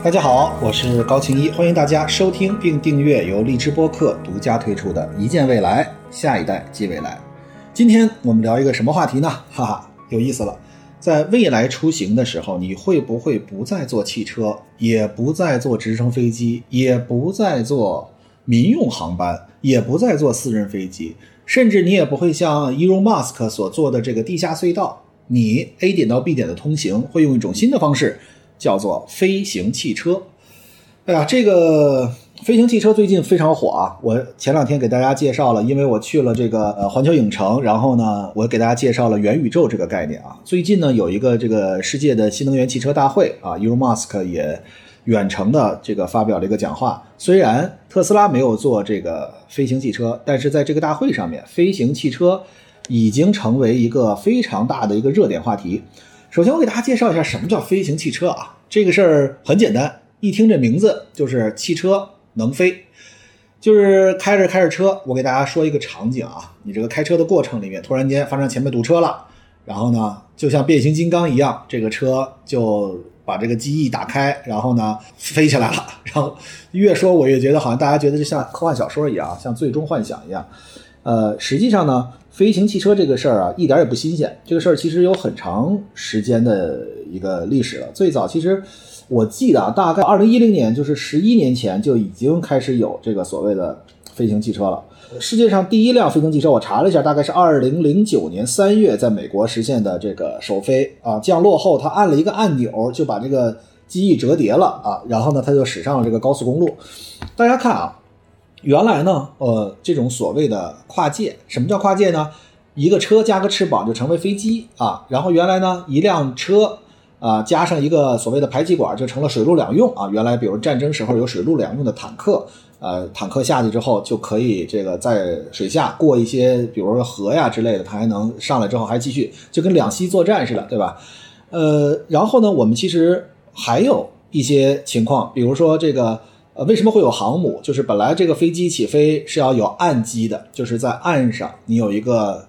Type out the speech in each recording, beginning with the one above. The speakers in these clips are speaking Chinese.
大家好，我是高晴一，欢迎大家收听并订阅由荔枝播客独家推出的《一见未来，下一代即未来》。今天我们聊一个什么话题呢？哈哈，有意思了。在未来出行的时候，你会不会不再坐汽车，也不再坐直升飞机，也不再坐民用航班，也不再坐私人飞机，甚至你也不会像 Elon Musk 所做的这个地下隧道，你 A 点到 B 点的通行会用一种新的方式。叫做飞行汽车，哎呀，这个飞行汽车最近非常火啊！我前两天给大家介绍了，因为我去了这个呃环球影城，然后呢，我给大家介绍了元宇宙这个概念啊。最近呢，有一个这个世界的新能源汽车大会啊，Elon Musk 也远程的这个发表了一个讲话。虽然特斯拉没有做这个飞行汽车，但是在这个大会上面，飞行汽车已经成为一个非常大的一个热点话题。首先，我给大家介绍一下什么叫飞行汽车啊？这个事儿很简单，一听这名字就是汽车能飞，就是开着开着车。我给大家说一个场景啊，你这个开车的过程里面，突然间发生前面堵车了，然后呢，就像变形金刚一样，这个车就把这个机翼打开，然后呢飞起来了。然后越说，我越觉得好像大家觉得就像科幻小说一样，像最终幻想一样。呃，实际上呢。飞行汽车这个事儿啊，一点也不新鲜。这个事儿其实有很长时间的一个历史了。最早其实我记得啊，大概二零一零年，就是十一年前就已经开始有这个所谓的飞行汽车了。世界上第一辆飞行汽车，我查了一下，大概是二零零九年三月在美国实现的这个首飞啊。降落后，他按了一个按钮，就把这个机翼折叠了啊，然后呢，他就驶上了这个高速公路。大家看啊。原来呢，呃，这种所谓的跨界，什么叫跨界呢？一个车加个翅膀就成为飞机啊。然后原来呢，一辆车啊加上一个所谓的排气管就成了水陆两用啊。原来比如战争时候有水陆两用的坦克，呃，坦克下去之后就可以这个在水下过一些，比如说河呀之类的，它还能上来之后还继续，就跟两栖作战似的，对吧？呃，然后呢，我们其实还有一些情况，比如说这个。呃，为什么会有航母？就是本来这个飞机起飞是要有岸基的，就是在岸上你有一个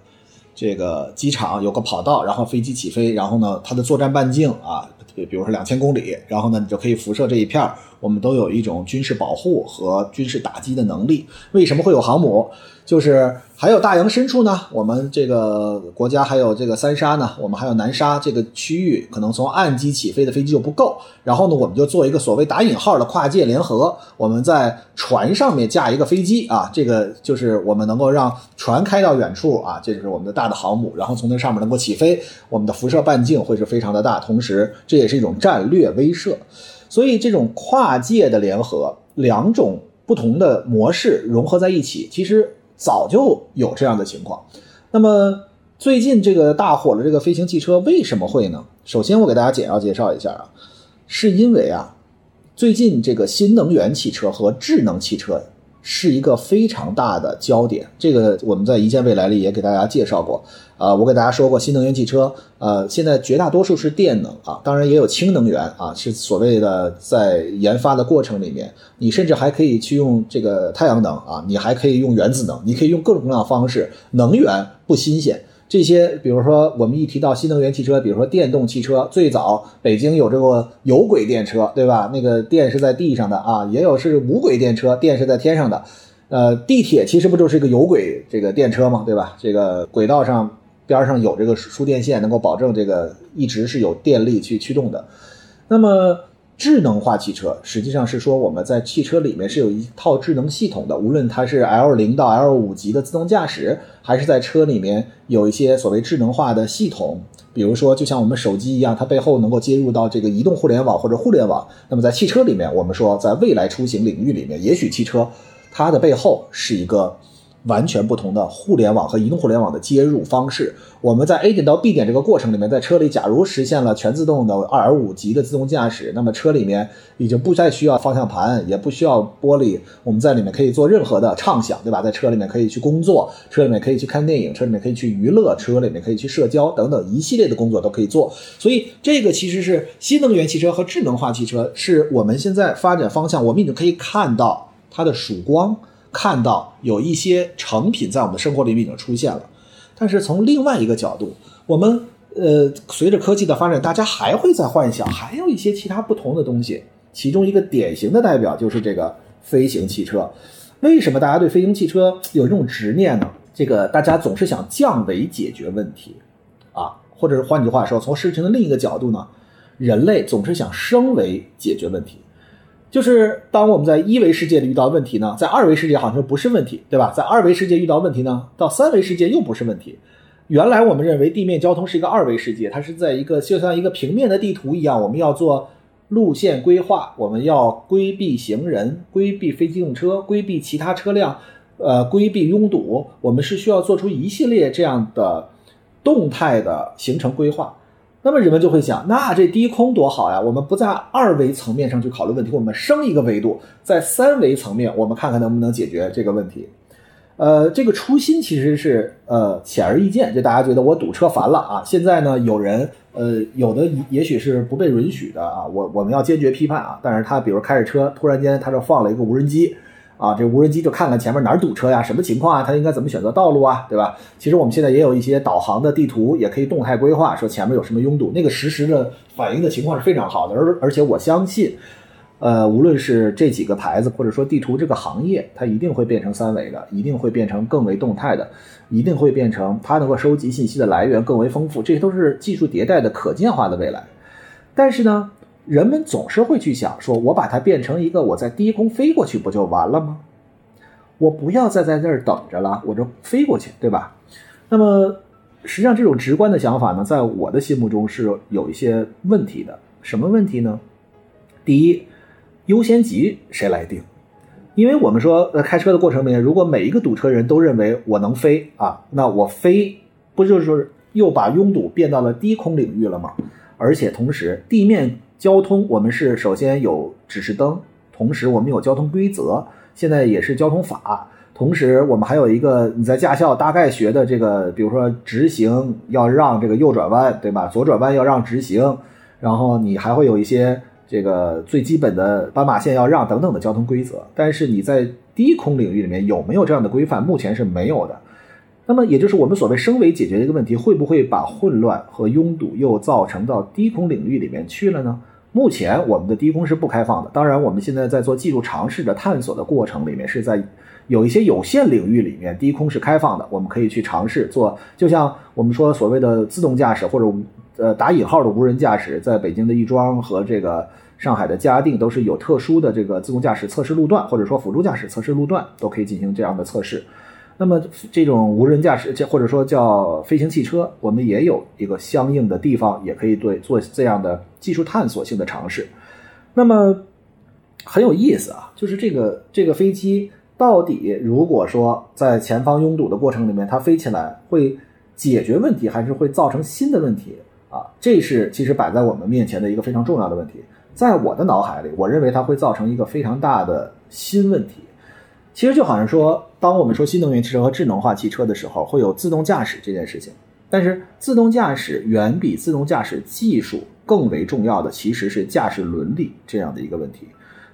这个机场，有个跑道，然后飞机起飞，然后呢，它的作战半径啊，比比如说两千公里，然后呢，你就可以辐射这一片儿。我们都有一种军事保护和军事打击的能力。为什么会有航母？就是还有大洋深处呢？我们这个国家还有这个三沙呢？我们还有南沙这个区域，可能从岸基起飞的飞机就不够。然后呢，我们就做一个所谓打引号的跨界联合，我们在船上面架一个飞机啊，这个就是我们能够让船开到远处啊，这就是我们的大的航母。然后从那上面能够起飞，我们的辐射半径会是非常的大，同时这也是一种战略威慑。所以，这种跨界的联合，两种不同的模式融合在一起，其实早就有这样的情况。那么，最近这个大火的这个飞行汽车为什么会呢？首先，我给大家简要介绍一下啊，是因为啊，最近这个新能源汽车和智能汽车。是一个非常大的焦点，这个我们在一见未来里也给大家介绍过。啊，我给大家说过，新能源汽车，呃，现在绝大多数是电能啊，当然也有氢能源啊，是所谓的在研发的过程里面，你甚至还可以去用这个太阳能啊，你还可以用原子能，你可以用各种各样的方式，能源不新鲜。这些，比如说我们一提到新能源汽车，比如说电动汽车，最早北京有这个有轨电车，对吧？那个电是在地上的啊，也有是无轨电车，电是在天上的。呃，地铁其实不就是一个有轨这个电车嘛，对吧？这个轨道上边上有这个输电线，能够保证这个一直是有电力去驱动的。那么。智能化汽车实际上是说我们在汽车里面是有一套智能系统的，无论它是 L 零到 L 五级的自动驾驶，还是在车里面有一些所谓智能化的系统，比如说就像我们手机一样，它背后能够接入到这个移动互联网或者互联网。那么在汽车里面，我们说在未来出行领域里面，也许汽车它的背后是一个。完全不同的互联网和移动互联网的接入方式。我们在 A 点到 B 点这个过程里面，在车里，假如实现了全自动的二点五级的自动驾驶，那么车里面已经不再需要方向盘，也不需要玻璃，我们在里面可以做任何的畅想，对吧？在车里面可以去工作，车里面可以去看电影，车里面可以去娱乐，车里面可以去社交等等一系列的工作都可以做。所以这个其实是新能源汽车和智能化汽车是我们现在发展方向，我们已经可以看到它的曙光。看到有一些成品在我们的生活里面已经出现了，但是从另外一个角度，我们呃随着科技的发展，大家还会在幻想，还有一些其他不同的东西。其中一个典型的代表就是这个飞行汽车。为什么大家对飞行汽车有这种执念呢？这个大家总是想降维解决问题，啊，或者是换句话说，从事情的另一个角度呢，人类总是想升维解决问题。就是当我们在一维世界里遇到问题呢，在二维世界好像不是问题，对吧？在二维世界遇到问题呢，到三维世界又不是问题。原来我们认为地面交通是一个二维世界，它是在一个就像一个平面的地图一样，我们要做路线规划，我们要规避行人、规避非机动车、规避其他车辆，呃，规避拥堵，我们是需要做出一系列这样的动态的行程规划。那么人们就会想，那这低空多好呀！我们不在二维层面上去考虑问题，我们升一个维度，在三维层面，我们看看能不能解决这个问题。呃，这个初心其实是呃显而易见，就大家觉得我堵车烦了啊。现在呢，有人呃有的也许是不被允许的啊，我我们要坚决批判啊。但是他比如开着车，突然间他就放了一个无人机。啊，这无人机就看看前面哪儿堵车呀，什么情况啊？它应该怎么选择道路啊，对吧？其实我们现在也有一些导航的地图，也可以动态规划，说前面有什么拥堵，那个实时的反映的情况是非常好的。而而且我相信，呃，无论是这几个牌子，或者说地图这个行业，它一定会变成三维的，一定会变成更为动态的，一定会变成它能够收集信息的来源更为丰富。这些都是技术迭代的可见化的未来。但是呢？人们总是会去想，说我把它变成一个，我在低空飞过去不就完了吗？我不要再在那儿等着了，我就飞过去，对吧？那么实际上这种直观的想法呢，在我的心目中是有一些问题的。什么问题呢？第一，优先级谁来定？因为我们说，在开车的过程里面，如果每一个堵车人都认为我能飞啊，那我飞不就是又把拥堵变到了低空领域了吗？而且同时，地面。交通，我们是首先有指示灯，同时我们有交通规则，现在也是交通法。同时，我们还有一个你在驾校大概学的这个，比如说直行要让这个右转弯，对吧？左转弯要让直行，然后你还会有一些这个最基本的斑马线要让等等的交通规则。但是你在低空领域里面有没有这样的规范？目前是没有的。那么也就是我们所谓升维解决的一个问题，会不会把混乱和拥堵又造成到低空领域里面去了呢？目前我们的低空是不开放的，当然我们现在在做技术尝试的探索的过程里面，是在有一些有限领域里面低空是开放的，我们可以去尝试做，就像我们说所谓的自动驾驶或者呃打引号的无人驾驶，在北京的亦庄和这个上海的嘉定都是有特殊的这个自动驾驶测试路段，或者说辅助驾驶测试路段都可以进行这样的测试。那么这种无人驾驶，或者说叫飞行汽车，我们也有一个相应的地方，也可以对做这样的技术探索性的尝试。那么很有意思啊，就是这个这个飞机到底如果说在前方拥堵的过程里面，它飞起来会解决问题，还是会造成新的问题啊？这是其实摆在我们面前的一个非常重要的问题。在我的脑海里，我认为它会造成一个非常大的新问题。其实就好像说，当我们说新能源汽车和智能化汽车的时候，会有自动驾驶这件事情。但是自动驾驶远比自动驾驶技术更为重要的，其实是驾驶伦理这样的一个问题。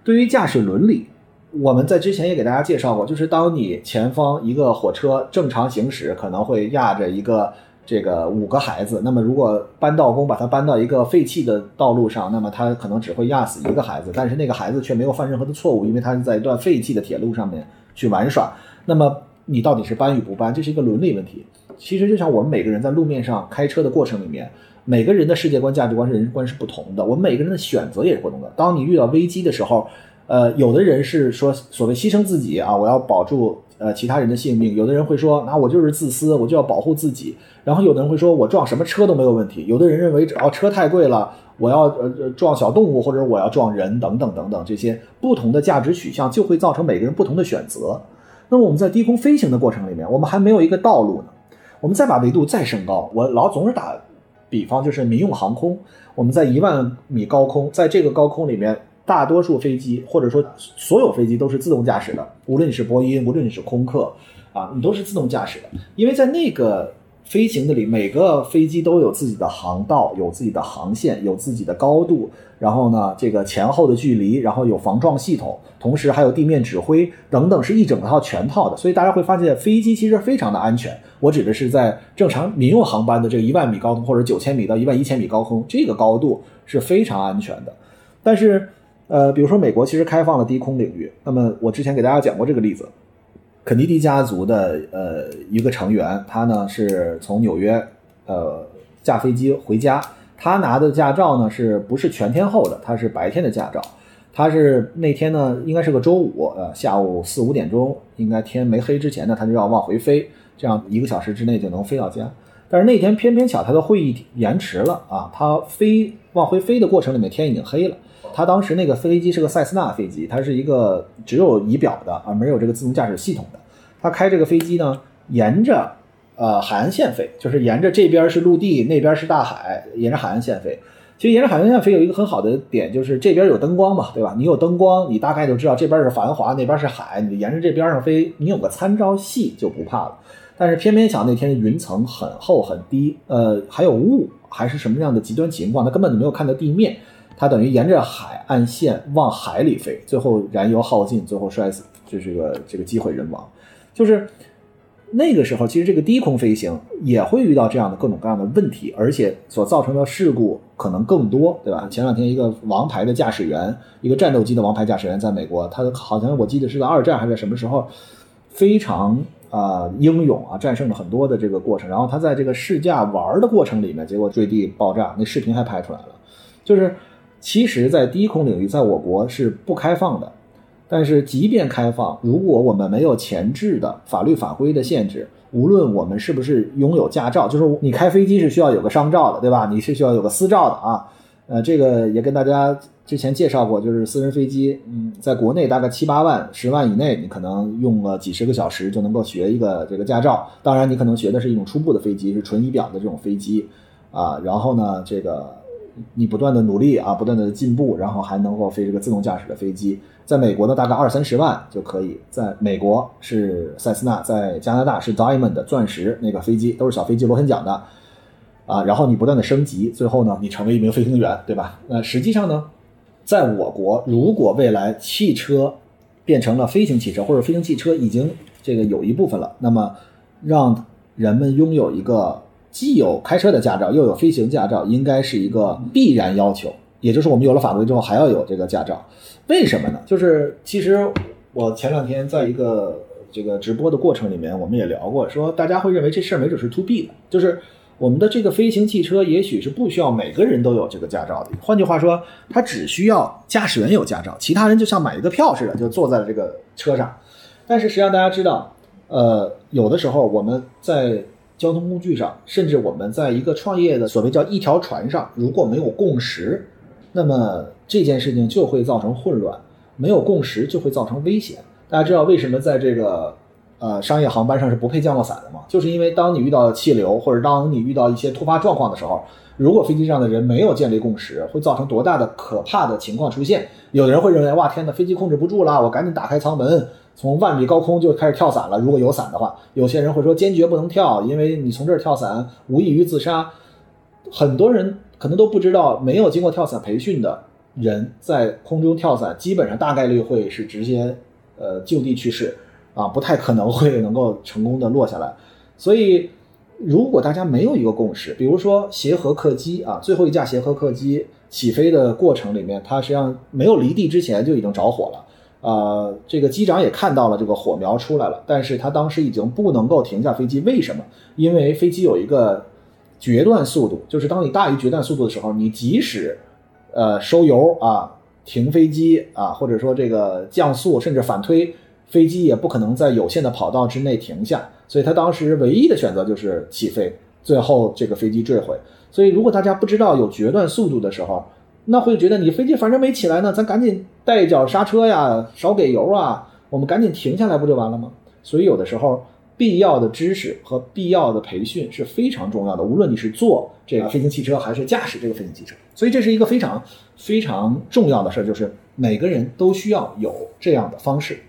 对于驾驶伦理，我们在之前也给大家介绍过，就是当你前方一个火车正常行驶，可能会压着一个。这个五个孩子，那么如果搬道工把他搬到一个废弃的道路上，那么他可能只会压死一个孩子，但是那个孩子却没有犯任何的错误，因为他是在一段废弃的铁路上面去玩耍。那么你到底是搬与不搬，这是一个伦理问题。其实就像我们每个人在路面上开车的过程里面，每个人的世界观、价值观、人生观是不同的，我们每个人的选择也是不同的。当你遇到危机的时候，呃，有的人是说所谓牺牲自己啊，我要保住。呃，其他人的性命，有的人会说，那我就是自私，我就要保护自己。然后有的人会说，我撞什么车都没有问题。有的人认为，只要车太贵了，我要呃撞小动物或者我要撞人等等等等，这些不同的价值取向就会造成每个人不同的选择。那么我们在低空飞行的过程里面，我们还没有一个道路呢。我们再把维度再升高，我老总是打比方，就是民用航空，我们在一万米高空，在这个高空里面。大多数飞机或者说所有飞机都是自动驾驶的，无论你是波音，无论你是空客，啊，你都是自动驾驶的。因为在那个飞行的里，每个飞机都有自己的航道，有自己的航线，有自己的高度，然后呢，这个前后的距离，然后有防撞系统，同时还有地面指挥等等，是一整套全套的。所以大家会发现，飞机其实非常的安全。我指的是在正常民用航班的这个一万米高空或者九千米到一万一千米高空，这个高度是非常安全的。但是呃，比如说美国其实开放了低空领域，那么我之前给大家讲过这个例子，肯尼迪家族的呃一个成员，他呢是从纽约呃驾飞机回家，他拿的驾照呢是不是全天候的？他是白天的驾照，他是那天呢应该是个周五，呃下午四五点钟，应该天没黑之前呢，他就要往回飞，这样一个小时之内就能飞到家。但是那天偏偏巧他的会议延迟了啊，他飞往回飞的过程里面天已经黑了。他当时那个飞机是个塞斯纳飞机，它是一个只有仪表的啊，没有这个自动驾驶系统的。他开这个飞机呢，沿着呃海岸线飞，就是沿着这边是陆地，那边是大海，沿着海岸线飞。其实沿着海岸线飞有一个很好的点，就是这边有灯光嘛，对吧？你有灯光，你大概就知道这边是繁华，那边是海，你沿着这边上飞，你有个参照系就不怕了。但是偏偏巧那天云层很厚很低，呃，还有雾，还是什么样的极端情况，它根本就没有看到地面。它等于沿着海岸线往海里飞，最后燃油耗尽，最后摔死，就是个这个机毁人亡。就是那个时候，其实这个低空飞行也会遇到这样的各种各样的问题，而且所造成的事故可能更多，对吧？前两天一个王牌的驾驶员，一个战斗机的王牌驾驶员，在美国，他好像我记得是在二战还是在什么时候，非常啊英勇啊，战胜了很多的这个过程。然后他在这个试驾玩的过程里面，结果坠地爆炸，那视频还拍出来了。就是其实，在低空领域，在我国是不开放的。但是，即便开放，如果我们没有前置的法律法规的限制，无论我们是不是拥有驾照，就是你开飞机是需要有个商照的，对吧？你是需要有个私照的啊。呃，这个也跟大家之前介绍过，就是私人飞机，嗯，在国内大概七八万、十万以内，你可能用了几十个小时就能够学一个这个驾照。当然，你可能学的是一种初步的飞机，是纯仪表的这种飞机啊。然后呢，这个你不断的努力啊，不断的进步，然后还能够飞这个自动驾驶的飞机。在美国呢，大概二三十万就可以。在美国是塞斯纳，在加拿大是 Diamond 钻石那个飞机，都是小飞机，螺旋桨的啊。然后你不断的升级，最后呢，你成为一名飞行员，对吧？那实际上呢，在我国，如果未来汽车变成了飞行汽车，或者飞行汽车已经这个有一部分了，那么让人们拥有一个既有开车的驾照，又有飞行驾照，应该是一个必然要求。也就是我们有了法规之后，还要有这个驾照。为什么呢？就是其实我前两天在一个这个直播的过程里面，我们也聊过，说大家会认为这事儿没准是 to B 的，就是我们的这个飞行汽车也许是不需要每个人都有这个驾照的。换句话说，它只需要驾驶员有驾照，其他人就像买一个票似的，就坐在了这个车上。但是实际上大家知道，呃，有的时候我们在交通工具上，甚至我们在一个创业的所谓叫一条船上，如果没有共识，那么这件事情就会造成混乱，没有共识就会造成危险。大家知道为什么在这个呃商业航班上是不配降落伞的吗？就是因为当你遇到气流或者当你遇到一些突发状况的时候，如果飞机上的人没有建立共识，会造成多大的可怕的情况出现？有的人会认为哇天呐，飞机控制不住了，我赶紧打开舱门，从万米高空就开始跳伞了。如果有伞的话，有些人会说坚决不能跳，因为你从这儿跳伞无异于自杀。很多人。可能都不知道，没有经过跳伞培训的人在空中跳伞，基本上大概率会是直接呃就地去世啊，不太可能会能够成功的落下来。所以，如果大家没有一个共识，比如说协和客机啊，最后一架协和客机起飞的过程里面，它实际上没有离地之前就已经着火了啊，这个机长也看到了这个火苗出来了，但是他当时已经不能够停下飞机，为什么？因为飞机有一个。决断速度就是当你大于决断速度的时候，你即使，呃，收油啊，停飞机啊，或者说这个降速，甚至反推，飞机也不可能在有限的跑道之内停下。所以他当时唯一的选择就是起飞，最后这个飞机坠毁。所以如果大家不知道有决断速度的时候，那会觉得你飞机反正没起来呢，咱赶紧带一脚刹车呀，少给油啊，我们赶紧停下来不就完了吗？所以有的时候。必要的知识和必要的培训是非常重要的，无论你是坐这个飞行汽车还是驾驶这个飞行汽车，所以这是一个非常非常重要的事儿，就是每个人都需要有这样的方式。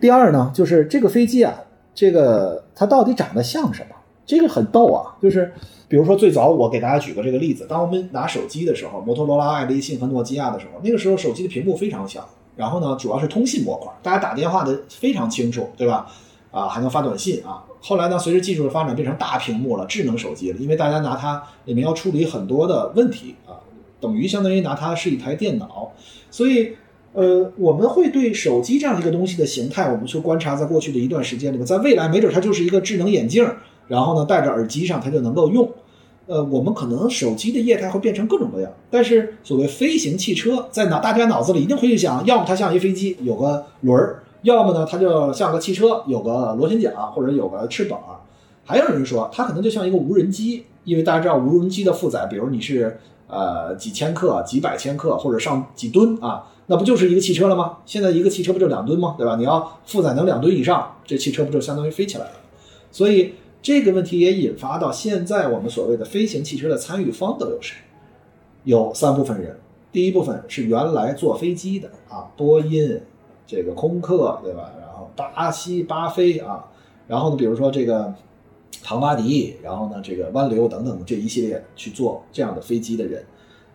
第二呢，就是这个飞机啊，这个它到底长得像什么？这个很逗啊，就是比如说最早我给大家举个这个例子，当我们拿手机的时候，摩托罗拉、爱立信和诺基亚的时候，那个时候手机的屏幕非常小，然后呢，主要是通信模块，大家打电话的非常清楚，对吧？啊，还能发短信啊！后来呢，随着技术的发展，变成大屏幕了，智能手机了。因为大家拿它里面要处理很多的问题啊，等于相当于拿它是一台电脑。所以呃，我们会对手机这样一个东西的形态，我们去观察，在过去的一段时间里面，在未来没准它就是一个智能眼镜，然后呢戴着耳机上它就能够用。呃，我们可能手机的业态会变成各种各样，但是所谓飞行汽车，在脑大家脑子里一定会去想，要么它像一飞机有个轮儿，要么呢它就像个汽车有个螺旋桨或者有个翅膀。还有人说它可能就像一个无人机，因为大家知道无人机的负载，比如你是呃几千克、几百千克或者上几吨啊，那不就是一个汽车了吗？现在一个汽车不就两吨吗？对吧？你要负载能两吨以上，这汽车不就相当于飞起来了？所以。这个问题也引发到现在我们所谓的飞行汽车的参与方都有谁？有三部分人。第一部分是原来坐飞机的啊，波音、这个空客，对吧？然后巴西巴飞啊，然后呢，比如说这个唐巴迪，然后呢，这个湾流等等这一系列去做这样的飞机的人。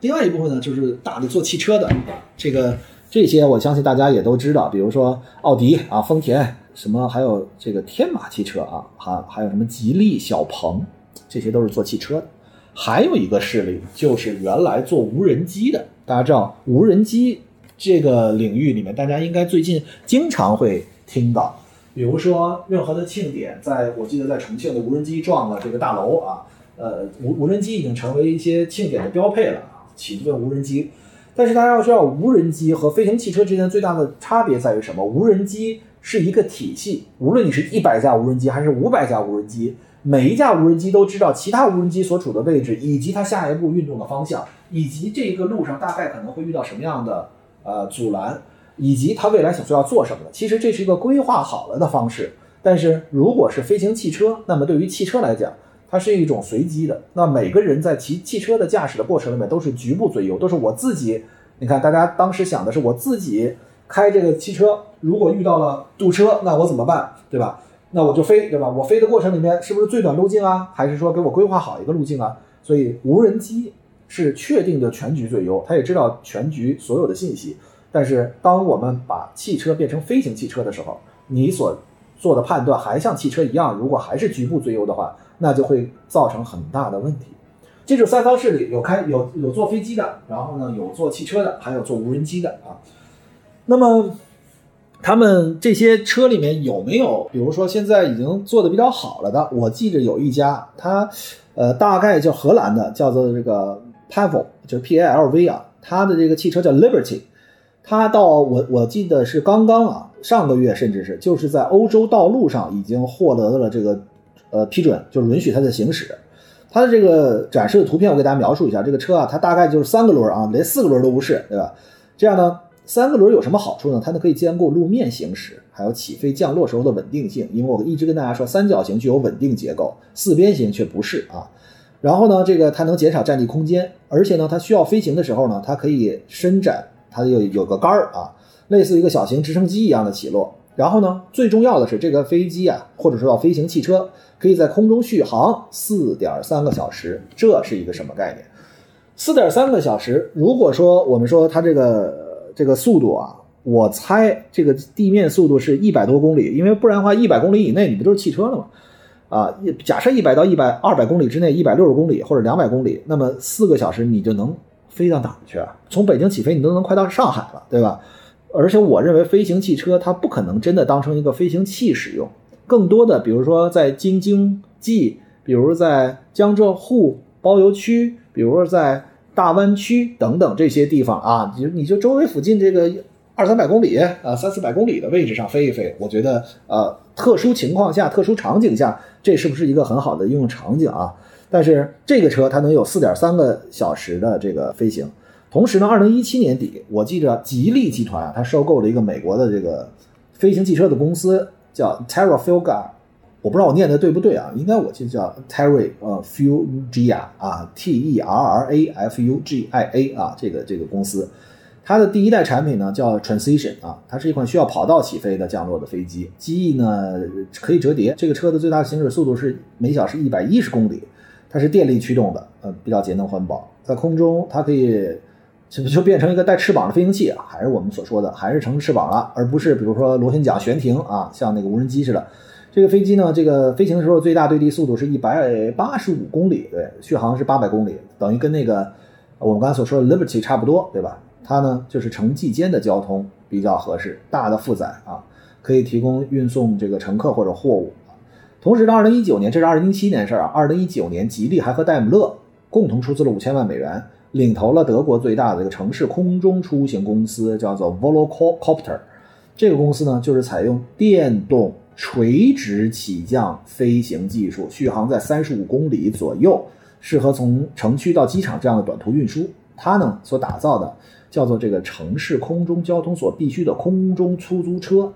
另外一部分呢，就是大的做汽车的，这个这些我相信大家也都知道，比如说奥迪啊，丰田。什么还有这个天马汽车啊，还还有什么吉利、小鹏，这些都是做汽车的。还有一个势力就是原来做无人机的。大家知道无人机这个领域里面，大家应该最近经常会听到，比如说任何的庆典，在我记得在重庆的无人机撞了这个大楼啊，呃，无无人机已经成为一些庆典的标配了啊，起顿无人机。但是大家要知道，无人机和飞行汽车之间最大的差别在于什么？无人机。是一个体系，无论你是一百架无人机还是五百架无人机，每一架无人机都知道其他无人机所处的位置，以及它下一步运动的方向，以及这个路上大概可能会遇到什么样的呃阻拦，以及它未来想说要做什么的。其实这是一个规划好了的方式。但是如果是飞行汽车，那么对于汽车来讲，它是一种随机的。那每个人在骑汽车的驾驶的过程里面都是局部最优，都是我自己。你看，大家当时想的是我自己。开这个汽车，如果遇到了堵车，那我怎么办？对吧？那我就飞，对吧？我飞的过程里面是不是最短路径啊？还是说给我规划好一个路径啊？所以无人机是确定的全局最优，它也知道全局所有的信息。但是当我们把汽车变成飞行汽车的时候，你所做的判断还像汽车一样，如果还是局部最优的话，那就会造成很大的问题。这种三方势力有开有有坐飞机的，然后呢有坐汽车的，还有坐无人机的啊。那么，他们这些车里面有没有，比如说现在已经做的比较好了的？我记着有一家，它，呃，大概叫荷兰的，叫做这个 Pavel，就是 P A L V 啊，它的这个汽车叫 Liberty，它到我我记得是刚刚啊，上个月甚至是就是在欧洲道路上已经获得了这个呃批准，就是允许它的行驶。它的这个展示的图片我给大家描述一下，这个车啊，它大概就是三个轮啊，连四个轮都不是，对吧？这样呢？三个轮有什么好处呢？它呢可以兼顾路面行驶，还有起飞降落时候的稳定性。因为我一直跟大家说，三角形具有稳定结构，四边形却不是啊。然后呢，这个它能减少占地空间，而且呢，它需要飞行的时候呢，它可以伸展，它有有个杆儿啊，类似一个小型直升机一样的起落。然后呢，最重要的是这个飞机啊，或者说叫飞行汽车，可以在空中续航四点三个小时。这是一个什么概念？四点三个小时，如果说我们说它这个。这个速度啊，我猜这个地面速度是一百多公里，因为不然的话，一百公里以内你不都是汽车了吗？啊，假设一百到一百二百公里之内，一百六十公里或者两百公里，那么四个小时你就能飞到哪儿去啊？从北京起飞，你都能快到上海了，对吧？而且我认为飞行汽车它不可能真的当成一个飞行器使用，更多的比如说在京津冀，比如在江浙沪包邮区，比如说在。大湾区等等这些地方啊，你就你就周围附近这个二三百公里啊，三四百公里的位置上飞一飞，我觉得呃，特殊情况下、特殊场景下，这是不是一个很好的应用场景啊？但是这个车它能有四点三个小时的这个飞行，同时呢，二零一七年底，我记着吉利集团啊，它收购了一个美国的这个飞行汽车的公司，叫 Terrafuga。我不知道我念的对不对啊？应该我记得叫 Terra 呃 Fugia 啊，T E R R A F U G I A 啊，这个这个公司，它的第一代产品呢叫 Transition 啊，它是一款需要跑道起飞的降落的飞机，机翼呢可以折叠。这个车的最大行驶速度是每小时一百一十公里，它是电力驱动的，呃，比较节能环保。在空中它可以就就变成一个带翅膀的飞行器啊，还是我们所说的还是成翅膀了，而不是比如说螺旋桨悬停啊，像那个无人机似的。这个飞机呢，这个飞行的时候最大对地速度是一百八十五公里，对，续航是八百公里，等于跟那个我们刚才所说的 Liberty 差不多，对吧？它呢就是城际间的交通比较合适，大的负载啊，可以提供运送这个乘客或者货物。同时，到二零一九年，这是二零一七年事儿啊，二零一九年，吉利还和戴姆勒共同出资了五千万美元，领投了德国最大的一个城市空中出行公司，叫做 Volocopter。这个公司呢，就是采用电动垂直起降飞行技术，续航在三十五公里左右，适合从城区到机场这样的短途运输。它呢所打造的叫做这个城市空中交通所必须的空中出租车，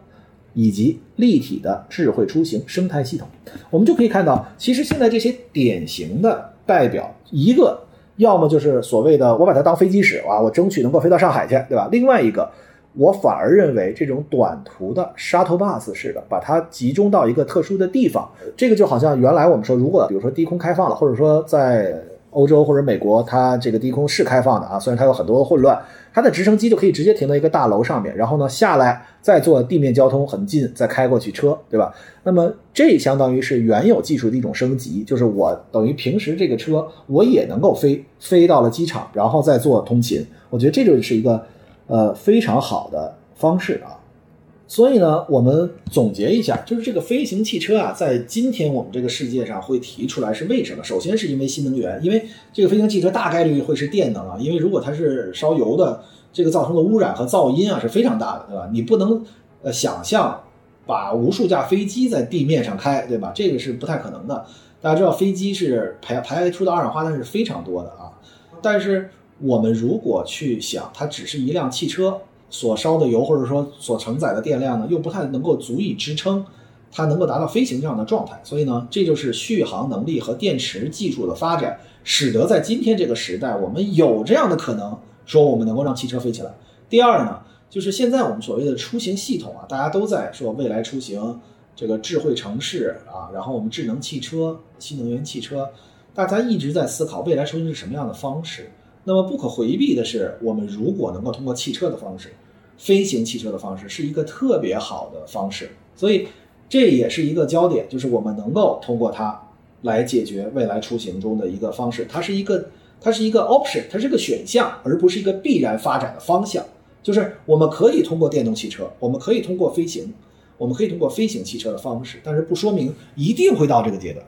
以及立体的智慧出行生态系统。我们就可以看到，其实现在这些典型的代表，一个要么就是所谓的我把它当飞机使啊，我争取能够飞到上海去，对吧？另外一个。我反而认为这种短途的 shuttle bus 式的，把它集中到一个特殊的地方，这个就好像原来我们说，如果比如说低空开放了，或者说在欧洲或者美国，它这个低空是开放的啊，虽然它有很多混乱，它的直升机就可以直接停到一个大楼上面，然后呢下来再做地面交通很近，再开过去车，对吧？那么这相当于是原有技术的一种升级，就是我等于平时这个车我也能够飞飞到了机场，然后再做通勤，我觉得这就是一个。呃，非常好的方式啊，所以呢，我们总结一下，就是这个飞行汽车啊，在今天我们这个世界上会提出来是为什么？首先是因为新能源，因为这个飞行汽车大概率会是电能啊，因为如果它是烧油的，这个造成的污染和噪音啊是非常大的，对吧？你不能呃想象把无数架飞机在地面上开，对吧？这个是不太可能的。大家知道飞机是排排出的二氧化碳是非常多的啊，但是。我们如果去想，它只是一辆汽车所烧的油，或者说所承载的电量呢，又不太能够足以支撑它能够达到飞行这样的状态。所以呢，这就是续航能力和电池技术的发展，使得在今天这个时代，我们有这样的可能，说我们能够让汽车飞起来。第二呢，就是现在我们所谓的出行系统啊，大家都在说未来出行，这个智慧城市啊，然后我们智能汽车、新能源汽车，大家一直在思考未来出行是什么样的方式。那么不可回避的是，我们如果能够通过汽车的方式，飞行汽车的方式是一个特别好的方式，所以这也是一个焦点，就是我们能够通过它来解决未来出行中的一个方式，它是一个它是一个 option，它是个选项，而不是一个必然发展的方向。就是我们可以通过电动汽车，我们可以通过飞行，我们可以通过飞行汽车的方式，但是不说明一定会到这个阶段。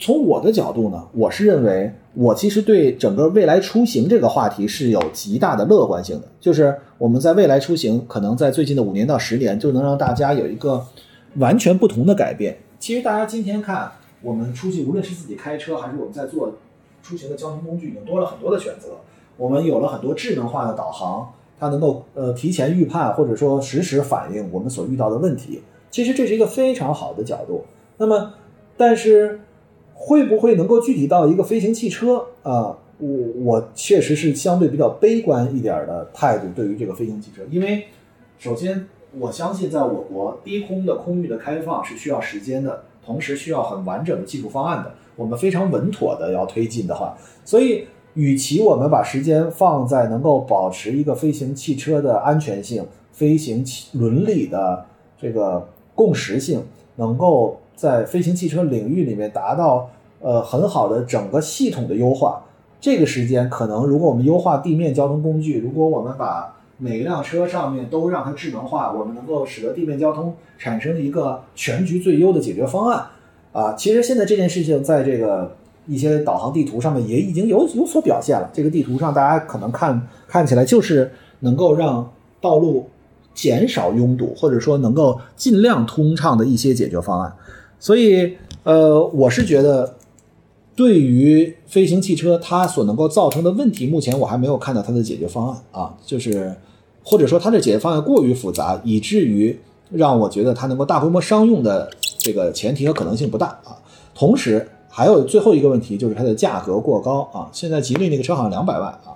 从我的角度呢，我是认为，我其实对整个未来出行这个话题是有极大的乐观性的。就是我们在未来出行，可能在最近的五年到十年，就能让大家有一个完全不同的改变。其实大家今天看，我们出去，无论是自己开车，还是我们在做出行的交通工具，已经多了很多的选择。我们有了很多智能化的导航，它能够呃提前预判，或者说实时反映我们所遇到的问题。其实这是一个非常好的角度。那么，但是。会不会能够具体到一个飞行汽车啊？我我确实是相对比较悲观一点的态度对于这个飞行汽车，因为首先我相信在我国低空的空域的开放是需要时间的，同时需要很完整的技术方案的。我们非常稳妥的要推进的话，所以与其我们把时间放在能够保持一个飞行汽车的安全性、飞行伦理的这个共识性，能够。在飞行汽车领域里面达到呃很好的整个系统的优化，这个时间可能如果我们优化地面交通工具，如果我们把每一辆车上面都让它智能化，我们能够使得地面交通产生一个全局最优的解决方案啊。其实现在这件事情在这个一些导航地图上面也已经有有所表现了。这个地图上大家可能看看起来就是能够让道路减少拥堵，或者说能够尽量通畅的一些解决方案。所以，呃，我是觉得，对于飞行汽车它所能够造成的问题，目前我还没有看到它的解决方案啊，就是或者说它的解决方案过于复杂，以至于让我觉得它能够大规模商用的这个前提和可能性不大啊。同时，还有最后一个问题就是它的价格过高啊。现在吉利那个车好像两百万啊，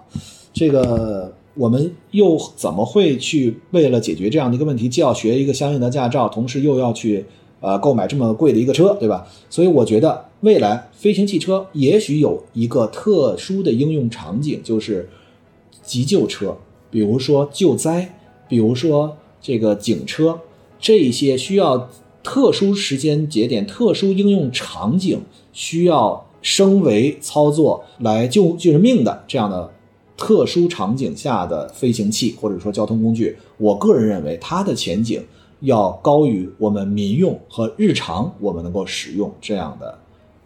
这个我们又怎么会去为了解决这样的一个问题，既要学一个相应的驾照，同时又要去。呃，购买这么贵的一个车，对吧？所以我觉得未来飞行汽车也许有一个特殊的应用场景，就是急救车，比如说救灾，比如说这个警车，这些需要特殊时间节点、特殊应用场景需要升维操作来救救人命的这样的。特殊场景下的飞行器或者说交通工具，我个人认为它的前景要高于我们民用和日常我们能够使用这样的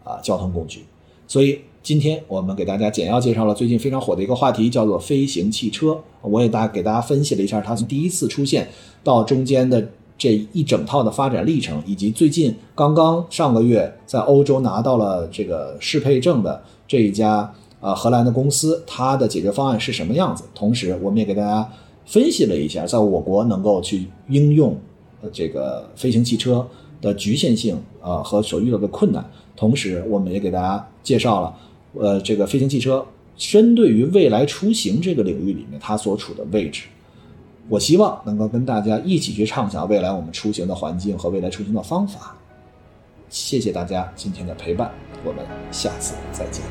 啊交通工具。所以今天我们给大家简要介绍了最近非常火的一个话题，叫做飞行汽车。我也大给大家分析了一下它从第一次出现到中间的这一整套的发展历程，以及最近刚刚上个月在欧洲拿到了这个适配证的这一家。啊，荷兰的公司它的解决方案是什么样子？同时，我们也给大家分析了一下，在我国能够去应用这个飞行汽车的局限性啊和所遇到的困难。同时，我们也给大家介绍了，呃，这个飞行汽车针对于未来出行这个领域里面它所处的位置。我希望能够跟大家一起去畅想未来我们出行的环境和未来出行的方法。谢谢大家今天的陪伴，我们下次再见。